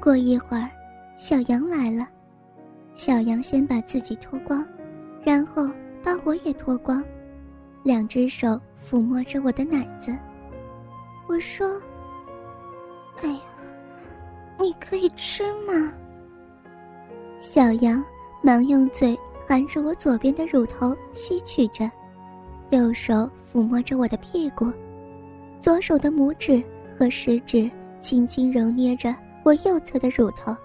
过一会儿，小杨来了。小杨先把自己脱光，然后把我也脱光，两只手抚摸着我的奶子。我说：“哎呀，你可以吃吗？”小杨忙用嘴含着我左边的乳头吸取着，右手抚摸着我的屁股，左手的拇指和食指轻轻揉捏着我右侧的乳头。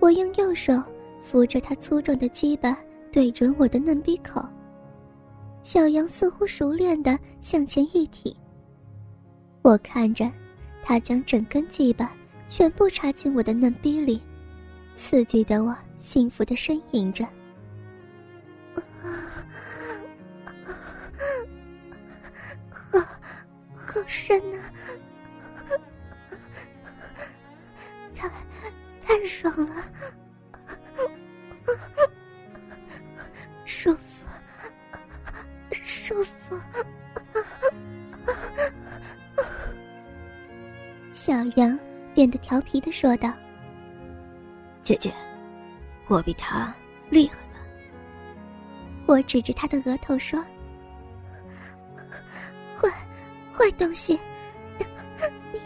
我用右手。扶着他粗壮的鸡巴对准我的嫩逼口。小羊似乎熟练的向前一挺。我看着，他将整根鸡巴全部插进我的嫩逼里，刺激的我幸福的呻吟着。好，好深啊！太爽了。舒服，舒服。小杨变得调皮的说道：“姐姐，我比他厉害了。”我指着他的额头说：“坏，坏东西！你，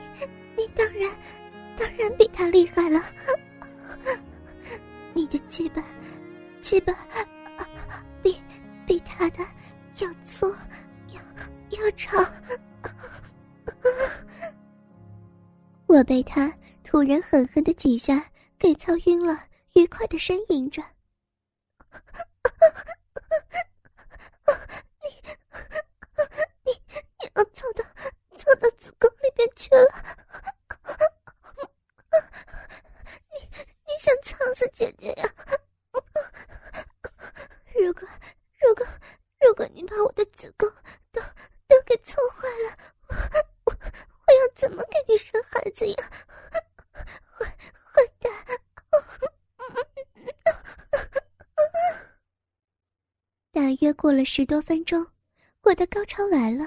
你当然，当然比他厉害了。”你的鸡巴，鸡巴，比比他的要粗，要要长。我被他突然狠狠的几下给操晕了，愉快的呻吟着。你，你，你要操到操到子宫里边去了。你你想操死姐姐呀！如果如果如果你把我的子宫都都给操坏了，我我我要怎么给你生孩子呀？坏坏蛋！大约过了十多分钟，我的高潮来了，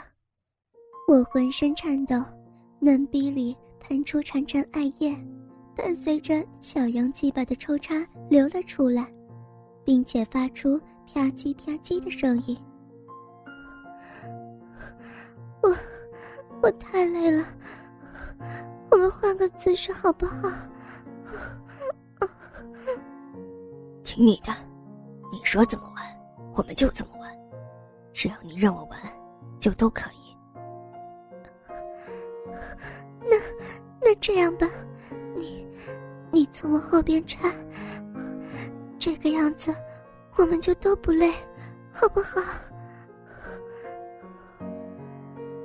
我浑身颤抖，嫩逼里喷出潺潺爱液。伴随着小羊鸡巴的抽插流了出来，并且发出啪叽啪叽的声音。我，我太累了，我们换个姿势好不好？听你的，你说怎么玩，我们就怎么，只要你让我玩，就都可以。那，那这样吧。你，你从我后边插，这个样子，我们就都不累，好不好？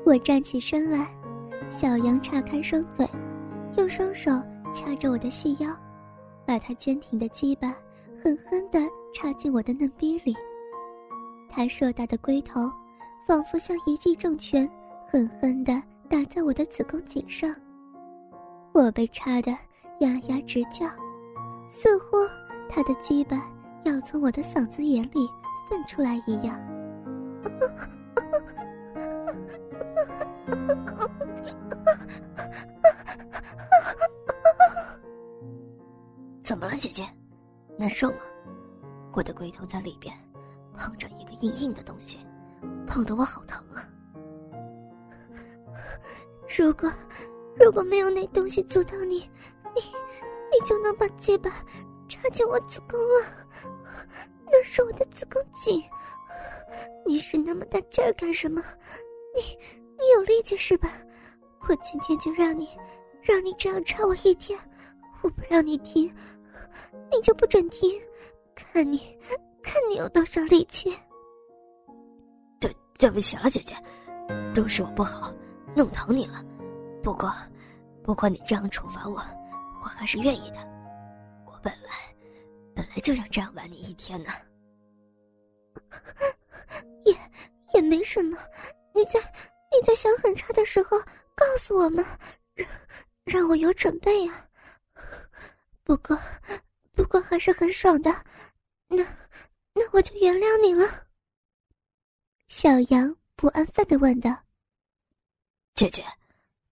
我站起身来，小杨叉开双腿，用双手掐着我的细腰，把他坚挺的鸡巴狠狠地插进我的嫩逼里。他硕大的龟头，仿佛像一记重拳，狠狠地打在我的子宫颈上。我被插得呀呀直叫，似乎他的鸡巴要从我的嗓子眼里蹦出来一样。怎么了，姐姐？难受吗？我的龟头在里边碰着一个硬硬的东西，碰得我好疼啊！如果……如果没有那东西阻挡你，你，你就能把鸡巴插进我子宫了。那是我的子宫颈。你使那么大劲儿干什么？你，你有力气是吧？我今天就让你，让你这样插我一天。我不让你停，你就不准停。看你，看你有多少力气。对，对不起了，姐姐，都是我不好，弄疼你了。不过，不过你这样处罚我，我还是愿意的。我本来，本来就想这样玩你一天呢。也也没什么，你在你在想很差的时候告诉我们，让让我有准备啊。不过，不过还是很爽的。那那我就原谅你了。小杨不安分的问道：“姐姐。”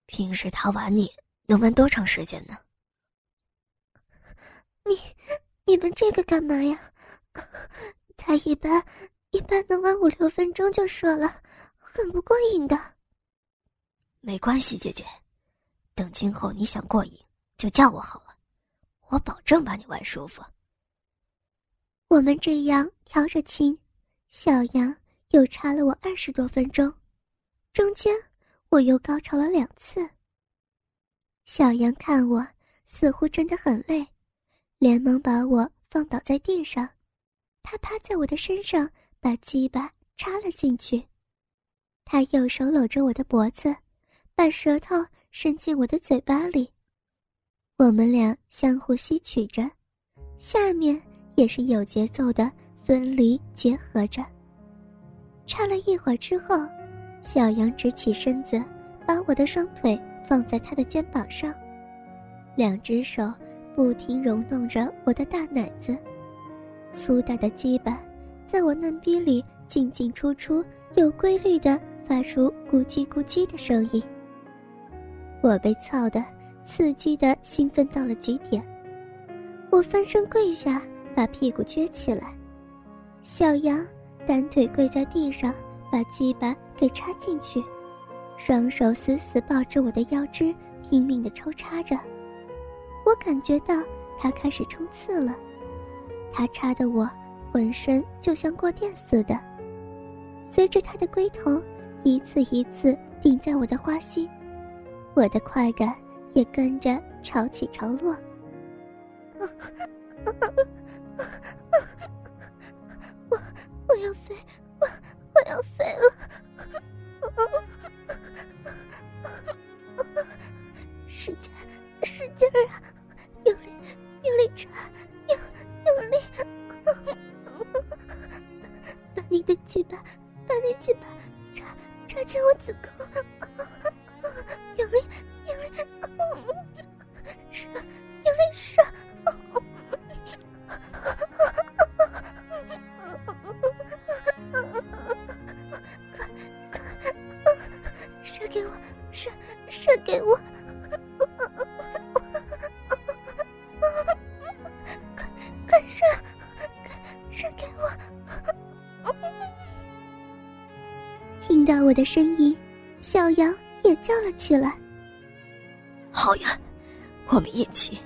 平时他玩你能玩多长时间呢？你你问这个干嘛呀？他一般一般能玩五六分钟就射了，很不过瘾的。没关系，姐姐，等今后你想过瘾就叫我好了，我保证把你玩舒服。我们这样调着情，小杨又插了我二十多分钟，中间我又高潮了两次。小杨看我似乎真的很累，连忙把我放倒在地上，他趴在我的身上，把鸡巴插了进去。他右手搂着我的脖子，把舌头伸进我的嘴巴里，我们俩相互吸取着，下面。也是有节奏的分离结合着。唱了一会儿之后，小杨直起身子，把我的双腿放在他的肩膀上，两只手不停揉弄着我的大奶子，粗大的鸡巴在我嫩逼里进进出出，有规律的发出咕叽咕叽的声音。我被操的刺激的兴奋到了极点，我翻身跪下。把屁股撅起来，小杨单腿跪在地上，把鸡巴给插进去，双手死死抱着我的腰肢，拼命的抽插着。我感觉到他开始冲刺了，他插的我浑身就像过电似的，随着他的龟头一次一次顶在我的花心，我的快感也跟着潮起潮落。我我要飞，我的声音，小羊也叫了起来。好呀，我们一起，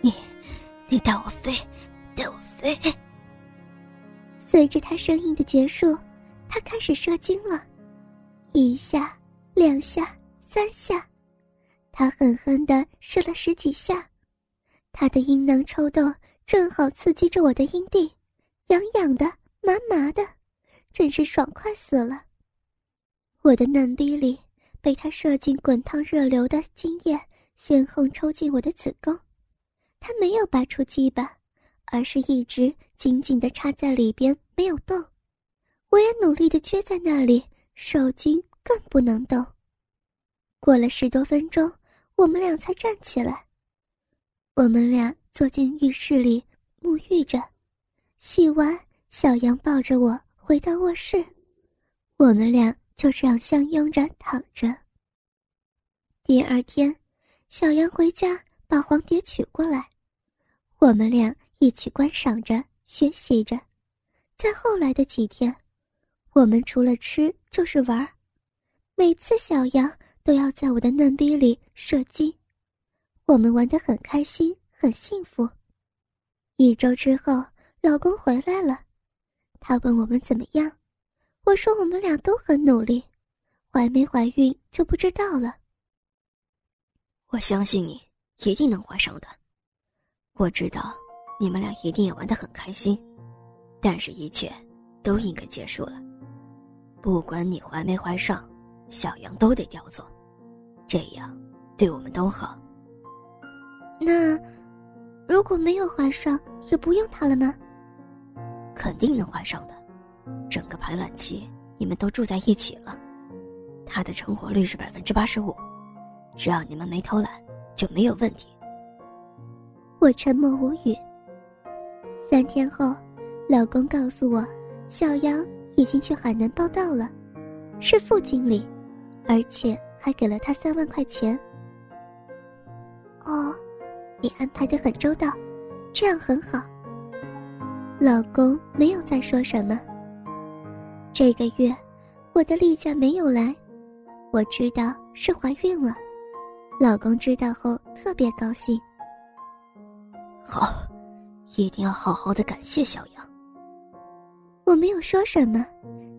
你，你带我飞，带我飞。随着他声音的结束，他开始射精了，一下，两下，三下，他狠狠的射了十几下，他的阴囊抽动，正好刺激着我的阴蒂，痒痒的，麻麻的，真是爽快死了。我的嫩逼里被他射进滚烫热流的精液，先后抽进我的子宫。他没有拔出鸡巴，而是一直紧紧地插在里边，没有动。我也努力地撅在那里，受精更不能动。过了十多分钟，我们俩才站起来。我们俩坐进浴室里沐浴着，洗完，小杨抱着我回到卧室，我们俩。就这样相拥着躺着。第二天，小杨回家把黄碟取过来，我们俩一起观赏着、学习着。在后来的几天，我们除了吃就是玩每次小杨都要在我的嫩逼里射精，我们玩得很开心、很幸福。一周之后，老公回来了，他问我们怎么样。我说我们俩都很努力，怀没怀孕就不知道了。我相信你一定能怀上的。我知道你们俩一定也玩得很开心，但是一切都应该结束了。不管你怀没怀上，小杨都得叼走，这样对我们都好。那如果没有怀上，也不用他了吗？肯定能怀上的。整个排卵期，你们都住在一起了，他的成活率是百分之八十五，只要你们没偷懒，就没有问题。我沉默无语。三天后，老公告诉我，小杨已经去海南报道了，是副经理，而且还给了他三万块钱。哦，你安排的很周到，这样很好。老公没有再说什么。这个月，我的例假没有来，我知道是怀孕了。老公知道后特别高兴。好，一定要好好的感谢小杨。我没有说什么，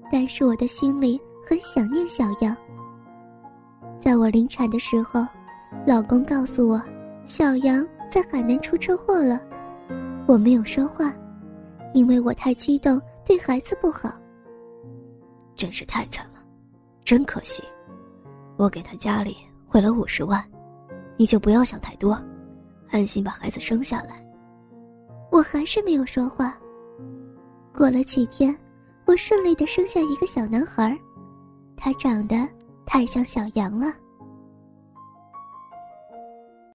但是我的心里很想念小杨。在我临产的时候，老公告诉我，小杨在海南出车祸了。我没有说话，因为我太激动，对孩子不好。真是太惨了，真可惜。我给他家里汇了五十万，你就不要想太多，安心把孩子生下来。我还是没有说话。过了几天，我顺利的生下一个小男孩，他长得太像小羊了。